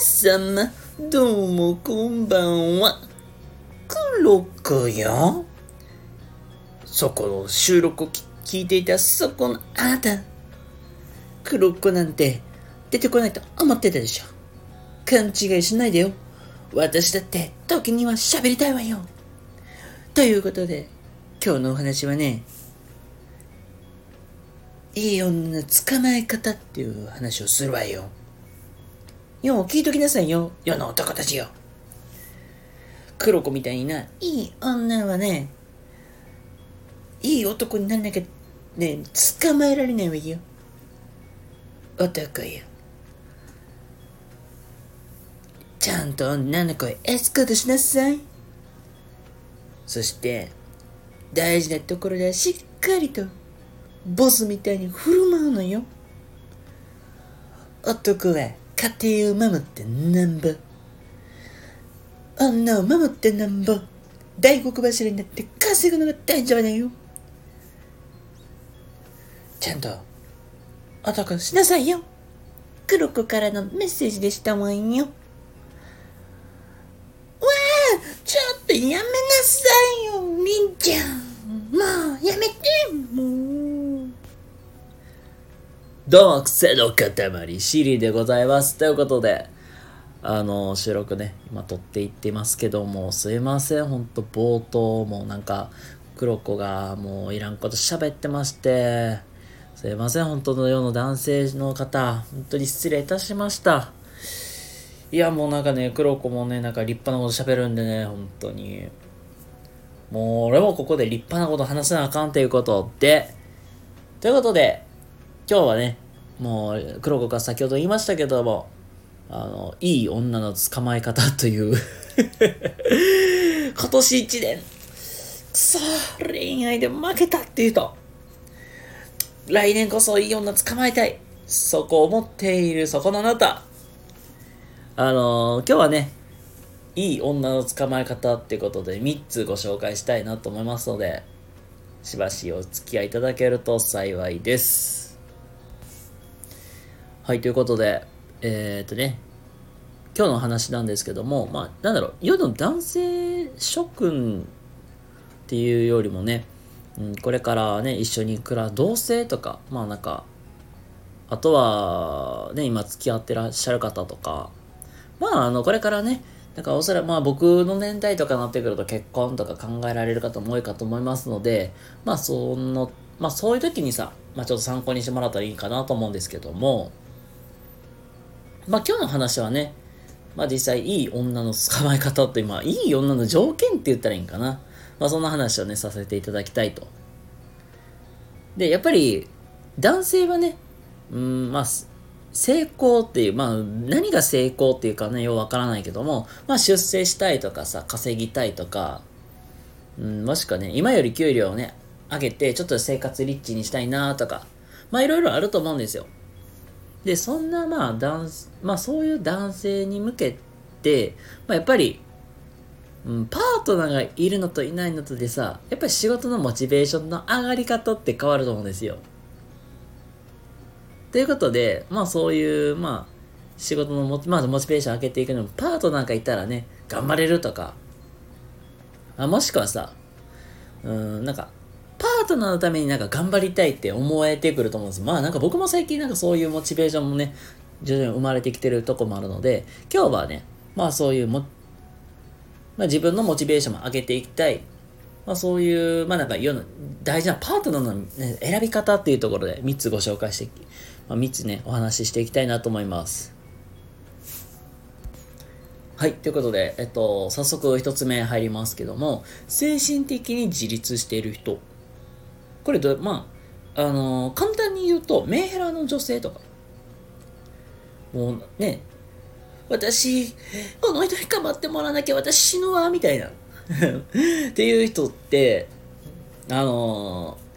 様、どうもこんばんは。クロコよ。そこの収録を聞いていたそこのあなた。クロコなんて出てこないと思ってたでしょ。勘違いしないでよ。私だって時には喋りたいわよ。ということで、今日のお話はね、いい女の捕まえ方っていう話をするわよ。よう聞いときなさいよ、世の男たちよ。黒子みたいな、いい女はね、いい男になんなきゃ、ね、捕まえられないわよ。男よ。ちゃんと女の子へエスコートしなさい。そして、大事なところではしっかりとボスみたいに振る舞うのよ。男は家庭を守ってなんぼ。女を守ってなんぼ。大黒柱になって稼ぐのが大丈夫だよ。ちゃんと男しなさいよ。黒子からのメッセージでしたもんよ。わあ、ちょっとやめなさいよ、みんちゃん。もう、やめて、もう。どうも、癖の塊、シリでございます。ということで、あの、収録ね、今撮っていってますけども、すいません、ほんと冒頭、もうなんか、黒子がもういらんこと喋ってまして、すいません、本当の世の男性の方、本当に失礼いたしました。いや、もうなんかね、黒子もね、なんか立派なこと喋るんでね、本当に。もう俺もここで立派なこと話さなあかんということで、ということで、今日はね、もう黒子が先ほど言いましたけども、あの、いい女の捕まえ方という 今年一年、くそ恋愛で負けたっていうと、来年こそいい女捕まえたい。そこを思っているそこのあなた。あの今日はね、いい女の捕まえ方っていうことで3つご紹介したいなと思いますので、しばしお付き合いいただけると幸いです。はい、ということで、えー、っとね、今日の話なんですけども、まあ、なんだろう、世の男性諸君っていうよりもね、うん、これからね、一緒に暮ら、同性とか、まあなんか、あとは、ね、今付き合ってらっしゃる方とか、まあ、あの、これからね、なんかおそらくまあ僕の年代とかになってくると結婚とか考えられる方も多いかと思いますので、まあその、まあそういう時にさ、まあちょっと参考にしてもらったらいいかなと思うんですけども、まあ今日の話はね、まあ実際いい女の捕まえ方って、まあいい女の条件って言ったらいいんかな。まあそんな話をね、させていただきたいと。で、やっぱり男性はね、うん、まあ成功っていう、まあ何が成功っていうかね、ようわからないけども、まあ出世したいとかさ、稼ぎたいとか、うん、もしくはね、今より給料をね、上げて、ちょっと生活リッチにしたいなとか、まあいろいろあると思うんですよ。で、そんなまあ男、まあそういう男性に向けて、まあやっぱり、うん、パートナーがいるのといないのとでさ、やっぱり仕事のモチベーションの上がり方って変わると思うんですよ。ということで、まあそういう、まあ、仕事のモ,、まあ、モチベーション上げていくのも、パートナーがいたらね、頑張れるとか、あもしくはさ、うん、なんか、パートナーのためになんか頑張りたいって思えてくると思うんです。まあなんか僕も最近なんかそういうモチベーションもね、徐々に生まれてきてるとこもあるので、今日はね、まあそういうも、まあ自分のモチベーションも上げていきたい。まあそういう、まあなんか世の大事なパートナーの、ね、選び方っていうところで3つご紹介して、まあ、3つね、お話ししていきたいなと思います。はい。ということで、えっと、早速1つ目入りますけども、精神的に自立している人。これど、まあ、あのー簡単に言うと、メンヘラの女性とか、もうね、私、この人に構ってもらわなきゃ私死ぬわ、みたいな。っていう人って、あのー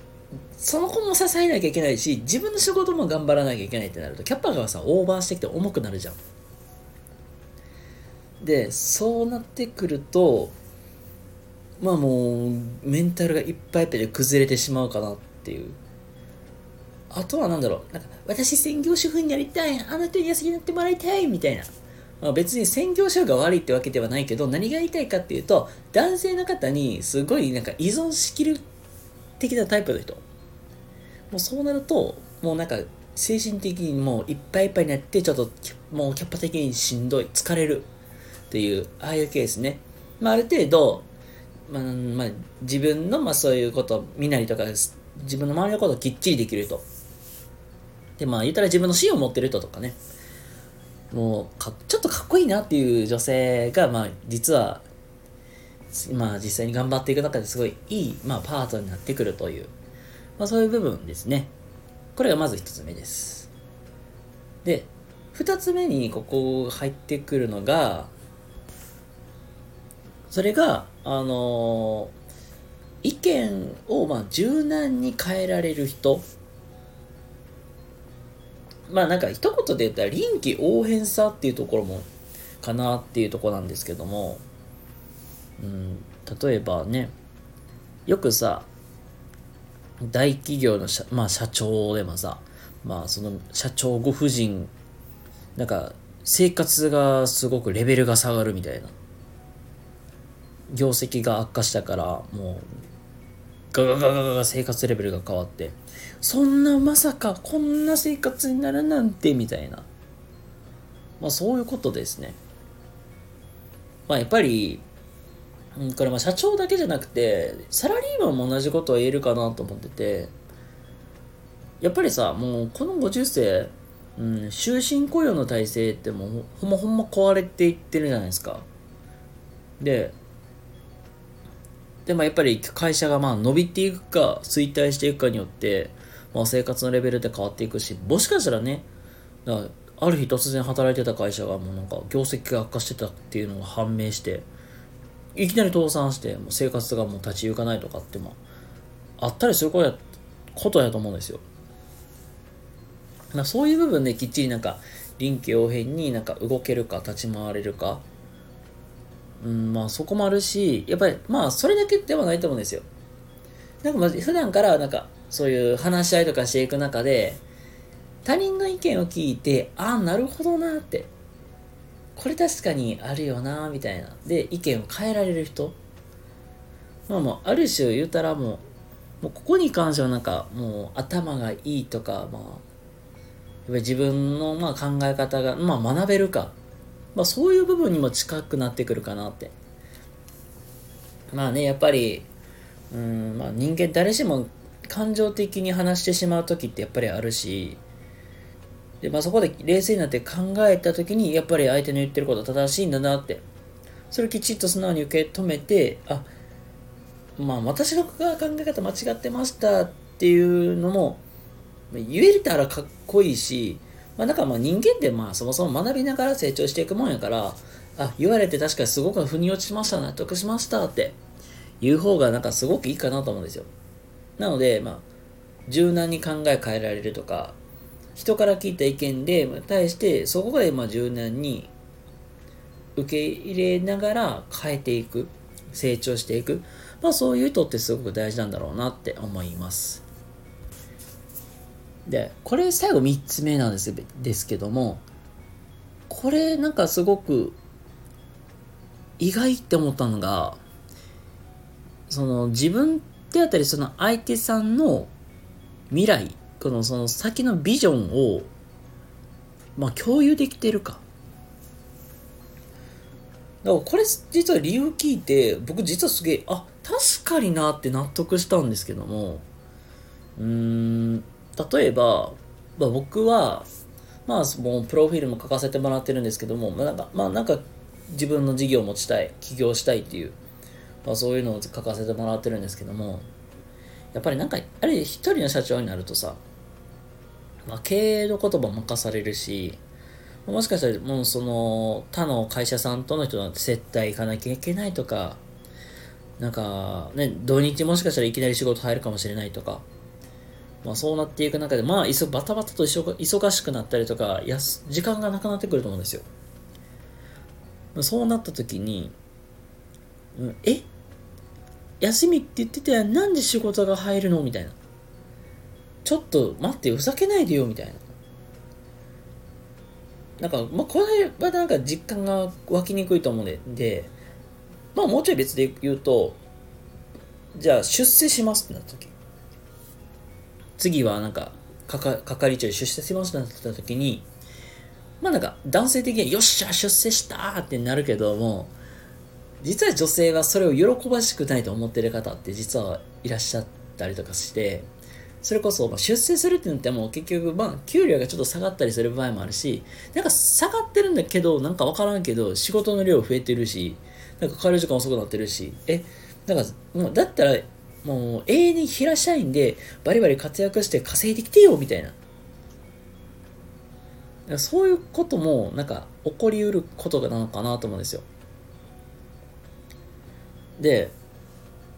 その子も支えなきゃいけないし、自分の仕事も頑張らなきゃいけないってなると、キャッパーがさ、オーバーしてきて重くなるじゃん。で、そうなってくると、まあもう、メンタルがいっぱいいっぱいで崩れてしまうかなっていう。あとはなんだろう、なんか、私専業主婦になりたい、あの人に休みになってもらいたい、みたいな。まあ、別に専業主婦が悪いってわけではないけど、何が言いたいかっていうと、男性の方にすごいなんか依存しきる的なタイプの人。もうそうなると、もうなんか精神的にもういっぱいいっぱいになって、ちょっともうキャパ的にしんどい、疲れるっていう、ああいうケースね。まあある程度、まあ、まあ、自分のまあそういうこと、身なりとか、自分の周りのことをきっちりできる人。で、まあ言ったら自分の芯を持ってる人とかね。もうか、ちょっとかっこいいなっていう女性が、まあ実は、まあ実際に頑張っていく中ですごいいい、まあパートになってくるという、まあそういう部分ですね。これがまず一つ目です。で、二つ目にここ入ってくるのが、それが、あのー、意見をまあ柔軟に変えられる人。まあなんか一言で言ったら臨機応変さっていうところもかなっていうとこなんですけども、うん、例えばね、よくさ、大企業の社,、まあ、社長でもさ、まあその社長ご婦人、なんか生活がすごくレベルが下がるみたいな。業績が悪化したからもうガガガガガガ生活レベルが変わってそんなまさかこんな生活になるなんてみたいなまあそういうことですねまあやっぱりこれまあ社長だけじゃなくてサラリーマンも同じことを言えるかなと思っててやっぱりさもうこの50世うん、終身雇用の体制ってもうほんまほんま壊れていってるじゃないですか。で、で、まあ、やっぱり会社がまあ伸びていくか衰退していくかによって、まあ、生活のレベルって変わっていくし、もしかしたらね、ある日突然働いてた会社がもうなんか業績が悪化してたっていうのが判明して、いきなり倒産して、もう生活がもう立ち行かないとかってもあったりすることやことやと思うんですよ。そういう部分できっちりなんか臨機応変になんか動けるか立ち回れるかうん、まあそこもあるし、やっぱりまあそれだけではないと思うんですよ。なんかまず普段からなんかそういう話し合いとかしていく中で、他人の意見を聞いて、ああ、なるほどなって。これ確かにあるよなみたいな。で、意見を変えられる人。まあもう、ある種言うたらもう、もうここに関してはなんかもう頭がいいとか、まあ、やっぱり自分のまあ考え方が、まあ学べるかまあ、そういう部分にも近くなってくるかなって。まあね、やっぱり、うん、まあ人間誰しも感情的に話してしまう時ってやっぱりあるし、で、まあそこで冷静になって考えた時に、やっぱり相手の言ってること正しいんだなって。それをきちっと素直に受け止めて、あ、まあ私の考え方間違ってましたっていうのも、言えたらかっこいいし、まあ、だからまあ人間ってまあそもそも学びながら成長していくもんやから、あ、言われて確かにすごく腑に落ちました、納得しましたって言う方がなんかすごくいいかなと思うんですよ。なので、まあ、柔軟に考え変えられるとか、人から聞いた意見で対してそこでまあ柔軟に受け入れながら変えていく、成長していく。まあそういう人ってすごく大事なんだろうなって思います。で、これ最後3つ目なんですですけども、これなんかすごく意外って思ったのが、その自分であったりその相手さんの未来、このその先のビジョンを、まあ共有できてるか。だからこれ実は理由聞いて、僕実はすげえ、あ、確かになって納得したんですけども、うーん、例えば、まあ、僕は、まあ、もうプロフィールも書かせてもらってるんですけども、まあ、なんか、まあ、なんか自分の事業を持ちたい、起業したいっていう、まあ、そういうのを書かせてもらってるんですけども、やっぱりなんか、あれ一人の社長になるとさ、まあ、経営の言葉も任されるし、もしかしたらもうその他の会社さんとの人なんて接待行かなきゃいけないとか、なんかね、土日もしかしたらいきなり仕事入るかもしれないとか、まあ、そうなっていく中で、まあ、バタバタと忙しくなったりとか、やす時間がなくなってくると思うんですよ。そうなった時に、うん、え？休みって言ってたやん、なんで仕事が入るの？みたいな。ちょっと待って、ふざけないでよ、みたいな。なんか、まあ、これはなんか実感が湧きにくいと思うんで、で、まあ、もうちょい別で言うと、じゃあ、出世しますってなった時。次はなんか、係長に出世しますってなった時に、まあなんか、男性的には、よっしゃ、出世したってなるけども、実は女性はそれを喜ばしくないと思ってる方って実はいらっしゃったりとかして、それこそ、ま出世するってなっても結局、まあ、給料がちょっと下がったりする場合もあるし、なんか下がってるんだけど、なんかわからんけど、仕事の量増えてるし、なんか帰る時間遅くなってるし、え、だか、だったら、もう永遠に平社員でバリバリ活躍して稼いできてよ、みたいな。そういうことも、なんか、起こりうることなのかなと思うんですよ。で、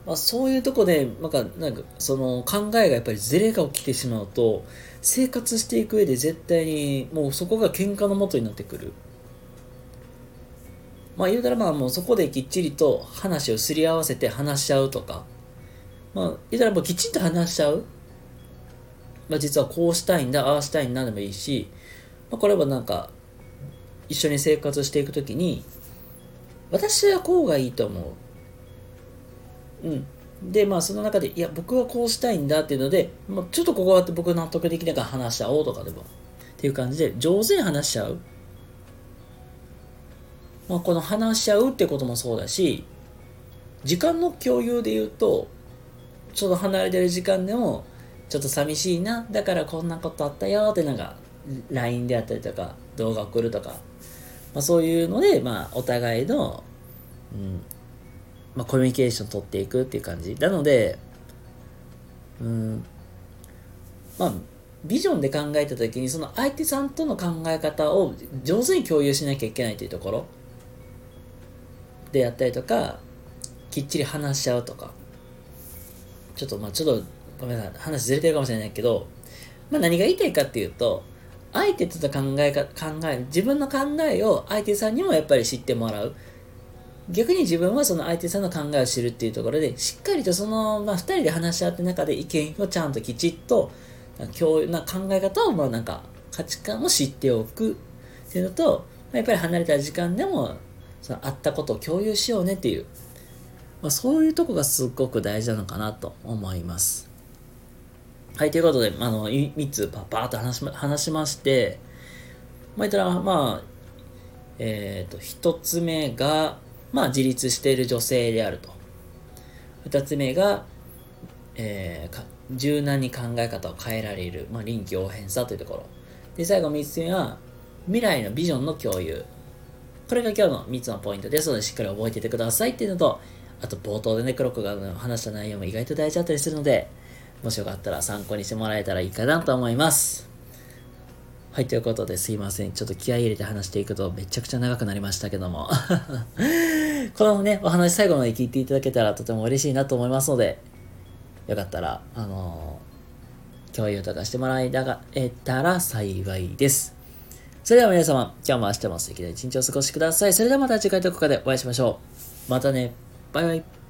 まあ、そういうとこで、なんか、なんか、その考えがやっぱりズレが起きてしまうと、生活していく上で絶対に、もうそこが喧嘩のもとになってくる。まあ言うたらまあもうそこできっちりと話をすり合わせて話し合うとか、まあ言うたらもうきちんと話し合う。まあ実はこうしたいんだ、ああしたいんだでもいいし、まあこれはなんか、一緒に生活していくときに、私はこうがいいと思う。うん。で、まあその中で、いや、僕はこうしたいんだっていうので、まあ、ちょっとここは僕納得できないから話し合おうとかでも、っていう感じで、上手に話し合う。まあ、この話し合うってこともそうだし、時間の共有で言うと、ちょっと離れてる時間でも、ちょっと寂しいな、だからこんなことあったよってなんか、LINE であったりとか、動画送るとか、まあ、そういうので、まあ、お互いの、うん、まあ、コミュニケーション取っていくっていう感じ。なので、うん、まあ、ビジョンで考えた時に、その相手さんとの考え方を上手に共有しなきゃいけないというところでやったりとか、きっちり話し合うとか、ちょっと、まあちょっと、ごめんなさい、話ずれてるかもしれないけど、まあ何が言いたいかっていうと、相手と考えか、考え、自分の考えを相手さんにもやっぱり知ってもらう。逆に自分はその相手さんの考えを知るっていうところで、しっかりとその、まあ、二人で話し合った中で意見をちゃんときちっと、共有な考え方を、まあなんか、価値観を知っておくっていうのと、やっぱり離れた時間でも、その会ったことを共有しようねっていう、まあ、そういうとこがすっごく大事なのかなと思います。はい、ということで、あの、3つパパーと話し話しまして、まあ、言ったら、まあ、えっ、ー、と、1つ目が、まあ、自立している女性であると。二つ目が、えー、柔軟に考え方を変えられる、まあ、臨機応変さというところ。で、最後三つ目は、未来のビジョンの共有。これが今日の三つのポイントですので、しっかり覚えていてくださいっていうのと、あと冒頭でね、クロックが話した内容も意外と大事だったりするので、もしよかったら参考にしてもらえたらいいかなと思います。はい、ということですいません。ちょっと気合入れて話していくとめちゃくちゃ長くなりましたけども。このね、お話最後まで聞いていただけたらとても嬉しいなと思いますので、よかったら、あのー、共有とかしてもらえたら幸いです。それでは皆様、今日も明日も素敵な一日をお過ごしください。それではまた次回どこかでお会いしましょう。またね。バイバイ。